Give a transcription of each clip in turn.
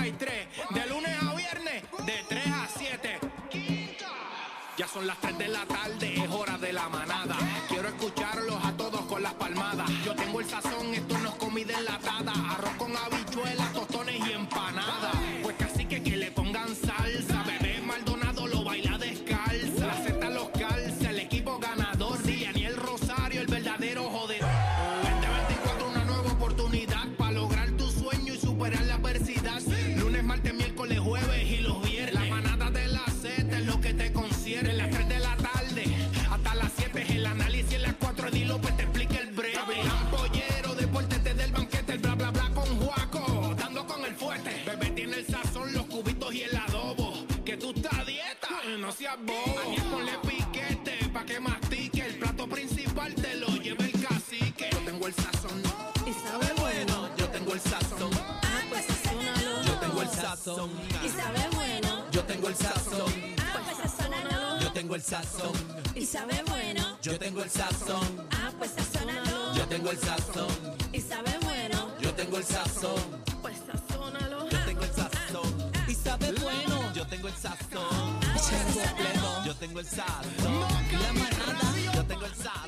Z93, de lunes a viernes, de 3 a 7. Ya son las 3 de la tarde, es hora de la manada. Quiero escucharlos a todos con las palmadas. Yo tengo el sazón, esto no es comida enlatada. El sazón. Y sabe bueno. Yo tengo el sazón. Ah, pues sazónalo. Yo tengo el sazón. Y sabe bueno. Yo tengo el sazón. Pues sazónalo. Yo tengo el sazón. Y sabe bueno. Yo tengo el sazón. completo. Yo tengo el sazón. La manada. Yo tengo el sazón.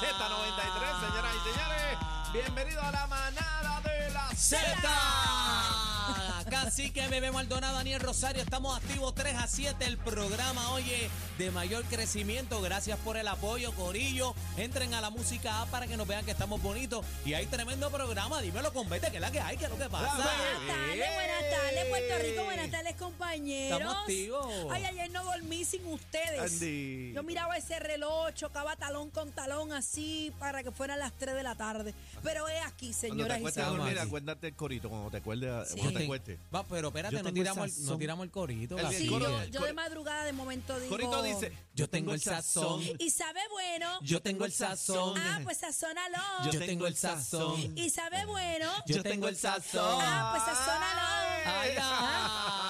Z93, señoras y señores. Bienvenido a la Z. Casi que Bebé Maldonado, Daniel Rosario, estamos activos 3 a 7. El programa oye de mayor crecimiento. Gracias por el apoyo, Corillo. Entren a la música A para que nos vean que estamos bonitos. Y hay tremendo programa. Dímelo con Vete, que es la que hay, que es lo que pasa. Buenas tardes, buenas tardes, Puerto Rico, buenas tardes, compañeros. Estamos activos. Ay, ayer no dormí sin ustedes. Andy. Yo miraba ese reloj, chocaba talón con talón así para que fueran las 3 de la tarde. Pero es aquí, Cuando te señoras y señores. dormir, acuérdate el corito cuando te acuerdes, Sí. cuando te. Va, pero espérate, no tiramos, el, no tiramos el corito. El- coro- yo, de madrugada de momento digo... Corito dice, Yo tengo el sazón. Y sabe bueno. Yo tengo el sazón. Ah, pues sazónalo. Yo tengo el sazón. Y sabe bueno. Yo tengo el sazón. Ah, pues sazónalo. Ay,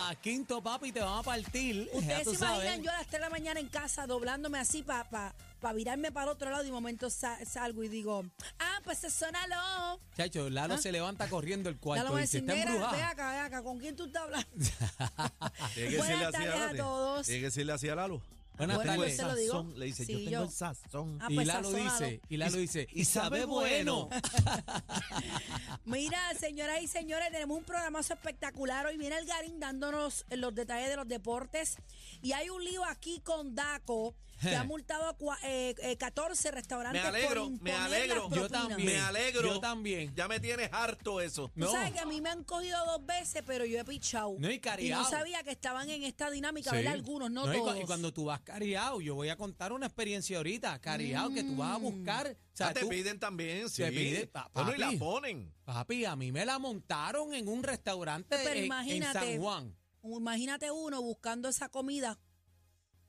ah, quinto papi, te vamos a partir. Ustedes se sabes. imaginan yo a las 3 de la mañana en casa doblándome así para pa, pa virarme para el otro lado y de momento sa- salgo y digo, ah, pues sazónalo. Chacho, Lalo se levanta corriendo el cuarto lo voy a y se decir, está "Negra, ve acá, ve acá, ¿con quién tú estás hablando? Buenas decirle así tardes a Lalo. todos. Tiene que decirle así a Lalo. Buenas Bueno, Tengo yo el te lo digo. sazón. Le dice, Sí, yo tengo yo. el sazón. Ah, Y pues Lalo sazónalo. dice, y Lalo dice, y sabe bueno. Mira, señoras y señores, tenemos un programazo espectacular. Hoy viene el Garín dándonos los detalles de los deportes. Y hay un lío aquí con Daco que ha multado a cua- eh, eh, 14 Me restaurantes por alegro, me alegro. Yo también. Me alegro. Yo también. Ya me tienes harto eso. Tú No. sabes que a mí me han cogido dos veces, pero yo he pichado. No, y cariao. no sabía que estaban en esta dinámica, Sí. ¿verdad? Algunos, no, y cu- todos. Y, cuando tú vas cariado, yo voy a contar una experiencia ahorita, cariado, que tú vas a buscar. O sea, Ah, te tú- piden también, sí. Te piden, pa- Bueno, y la papi. ponen. Papi, a mí me la montaron en un restaurante Pero en- en, imagínate. San Juan. Imagínate uno buscando esa comida,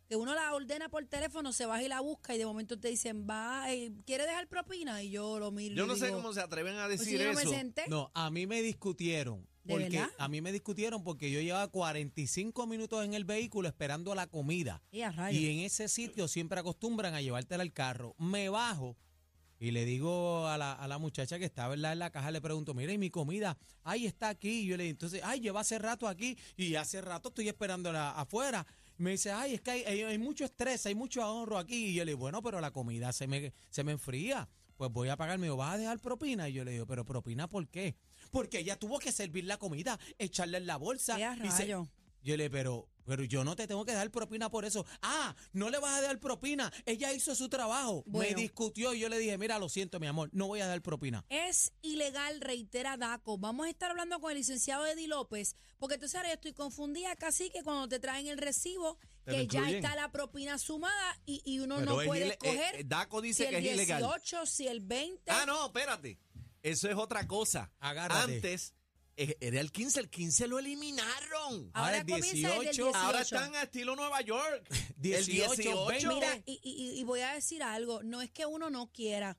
que uno la ordena por teléfono, se baja y la busca y de momento te dicen, va, eh, ¿quiere dejar propina? Y yo lo miro. Yo no sé cómo se atreven a "Pues si decir no eso. No, a mí me discutieron. ¿De Porque verdad? a mí me discutieron porque yo llevaba 45 minutos en el vehículo esperando la comida. Y a rayos. Y en ese sitio siempre acostumbran a llevártela al carro. Me bajo y le digo a la, a la muchacha que está ¿verdad? en la caja, le pregunto, mire, ¿y mi comida? Ay, está aquí. Y yo le digo, entonces, ay, lleva hace rato aquí y hace rato estoy esperándola afuera. Me dice, ay, es que hay, hay- hay mucho estrés, hay mucho ahorro aquí. Y yo le digo, bueno, pero la comida se me, se me enfría. Pues voy a pagar. Me dijo, ¿vas a dejar propina? Y yo le digo, ¿pero propina por qué? Porque ella tuvo que servir la comida, echarla en la bolsa. ¡Qué a y se- yo le, pero, pero yo no te tengo que dar propina por eso. Ah, no le vas a dar propina. Ella hizo su trabajo. Bueno. Me discutió y yo le dije, mira, lo siento, mi amor, no voy a dar propina. Es ilegal, reitera Daco. Vamos a estar hablando con el licenciado Eddie López, porque tú sabes, yo estoy confundida casi que cuando te traen el recibo Te que ya está la propina sumada y, y uno Pero no puede eh, escoger eh, Daco dice si que el es ilegal. 18, si el 20. Ah, no, espérate. Eso es otra cosa. Agárrate. Antes era el 15, el 15 lo eliminaron. Ahora Ahora el comienza desde el 18, 18. Ahora están a estilo Nueva York. 18, el 18. 20. Mira, y, y- y voy a decir algo, no es que uno no quiera.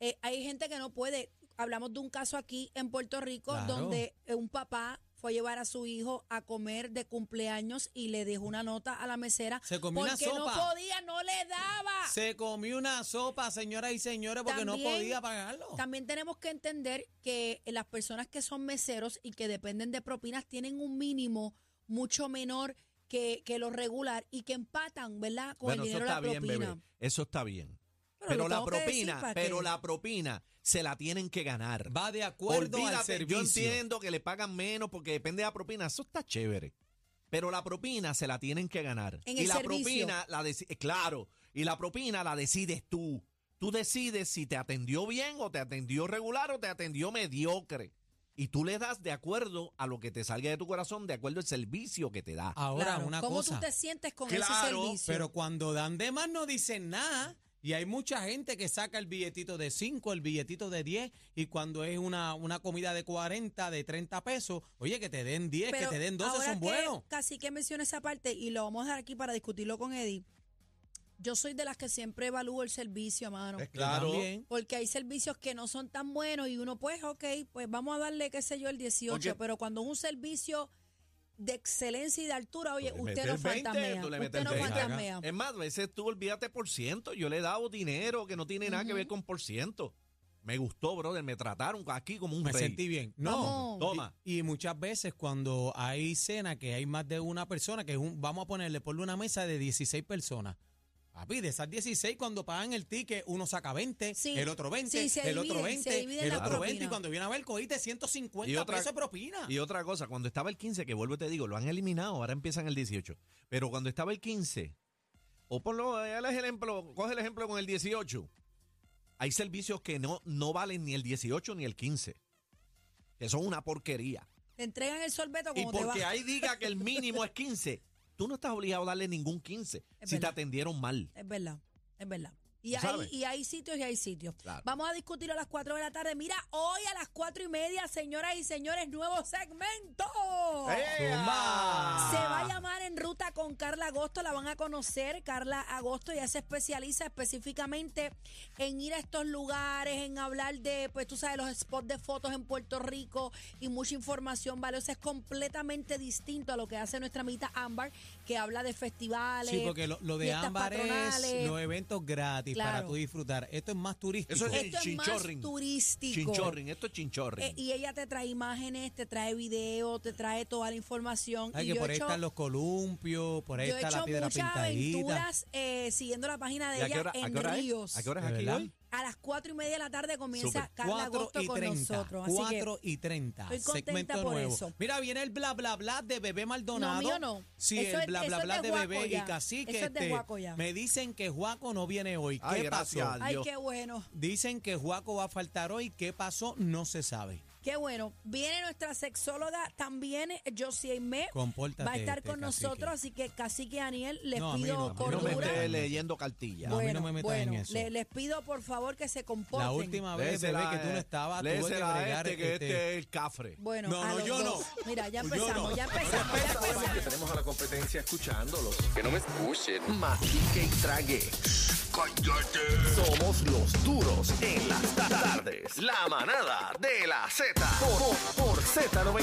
Eh, hay gente que no puede. Hablamos de un caso aquí en Puerto Rico Claro. donde eh, un papá fue a llevar a su hijo a comer de cumpleaños y le dejó una nota a la mesera Se comió una porque no sopa. podía, no le daba. Se comió una sopa, señoras y señores, porque no podía pagarlo. También tenemos que entender que las personas que son meseros y que dependen de propinas tienen un mínimo mucho menor que, que lo regular y que empatan, ¿verdad? Con Bueno, el eso dinero de está la bien, propina. bebé. Eso está bien. Pero la decir propina, pero la propina se la tienen que ganar. Va de acuerdo al Olvídate, servicio. Yo entiendo que le pagan menos porque depende de la propina. Eso está chévere. Pero la propina se la tienen que ganar. En y el la servicio. propina la eh, claro, y la propina la decides tú. Tú decides si te atendió bien o te atendió regular o te atendió mediocre. Y tú le das de acuerdo a lo que te salga de tu corazón, de acuerdo al servicio que te da. Ahora, Claro, una ¿Cómo cosa. tú te sientes con Claro, ese servicio? Pero cuando dan de más no dicen nada. Y hay mucha gente que saca el billetito de 5, el billetito de 10, y cuando es una, una comida de 40, de 30 pesos, oye, que te den 10, que te den 12, ahora son que buenos. Casi que menciona esa parte y lo vamos a dejar aquí para discutirlo con Eddie. Yo soy de las que siempre evalúo el servicio, mano. Es claro. también. Porque hay servicios que no son tan buenos y uno, pues, ok, pues vamos a darle, qué sé yo, el 18. Oye. Pero cuando es un servicio de excelencia y de altura, oye, le usted no el 20, fantamea. tú le Usted no el 20. fantamea. Es más, a veces tú olvídate por ciento. Yo le he dado dinero que no tiene nada que ver con por ciento. Me gustó, brother. Me trataron aquí como un Me rey. sentí bien. No, Vamos. Toma. Y, y muchas veces cuando hay cena, que hay más de una persona, que es un, vamos a ponerle, ponle una mesa de 16 personas. Papi, de esas 16, cuando pagan el ticket, uno saca 20, Sí. el otro 20, Sí, el otro dividen, se 20, dividen el otro 20, y cuando viene a ver, cogiste 150 Y otra- pesos de propina. Y otra cosa, cuando estaba el 15, que vuelvo y te digo, lo han eliminado, ahora empiezan el 18. Pero cuando estaba el 15, o ponlo, el ejemplo, coge el ejemplo con el 18. Hay servicios que no, no valen ni el 18 ni el 15. Que son una porquería. Te entregan el sorbeto Y como te va. porque ahí diga que el mínimo es 15, tú no estás obligado a darle ningún 15 Es si te atendieron mal. Es verdad, es verdad. Y ¿Tú hay, y hay sitios y hay sitios. Claro. Vamos a discutir a las 4 de la tarde. Mira, hoy a las 4 y media, señoras y señores, nuevo segmento. Zumba. Se va a llamar En Ruta con Carla Agosto, la van a conocer. Carla Agosto ya se especializa específicamente en ir a estos lugares, en hablar de, pues tú sabes, los spots de fotos en Puerto Rico y mucha información valiosa. Es completamente distinto a lo que hace nuestra amita Ámbar, que habla de festivales. Sí, porque lo, lo de Ámbar es patronales. los eventos gratis para Claro. tú disfrutar. Esto es más turístico. Eso es Esto es más Chinchorring. turístico. Chinchorring, esto es chinchorring. Eh, y ella te trae imágenes, te trae video, te trae toda la información. Ay, y que yo por he ahí hecho- están los columpios, por ahí Yo he está hecho la piedra muchas pintadita. aventuras eh, siguiendo la página de ¿Y a ella hora, a en qué hora es? Ríos. ¿A qué hora es ¿De aquí hoy? A las cuatro y media de la tarde comienza Súper. Carla 4 Agosto y con 30. nosotros. Así 4 y 30. estoy contenta segmento por nuevo. eso. Mira, viene el bla bla bla de Bebé Maldonado. No, mío no. Sí, Eso el es- bla eso bla es bla de de, Juaco Bebé ya. y Cacique. Eso es de este, Juaco ya. Me dicen que Juaco no viene hoy. ¿Qué Ay, pasó? a ay, Dios. qué bueno. Dicen que Juaco va a faltar hoy. ¿Qué pasó? No se sabe. Qué bueno. Viene nuestra sexóloga también, Josie Aimé. Compórtate, Va a estar este, con cacique. nosotros, así que Cacique Aniel, les No, a mí pido no, a mí no me cordura. leyendo cartillas. No, a mí no me metas en eso. le- les pido por favor que se comporten. La última vez, Léesela, bebé, que tú no eh, estabas, tuve que léesela a bregar. este, que este, este es el cafre. Bueno, No, a no, los yo dos. no. Mira, ya Yo empezamos, no. ya empezamos, ya empezamos. tenemos a la competencia escuchándolos. Que no me escuchen. Mastique y trague. Somos los duros en las tardes. La manada de la Z. Por, por Z90.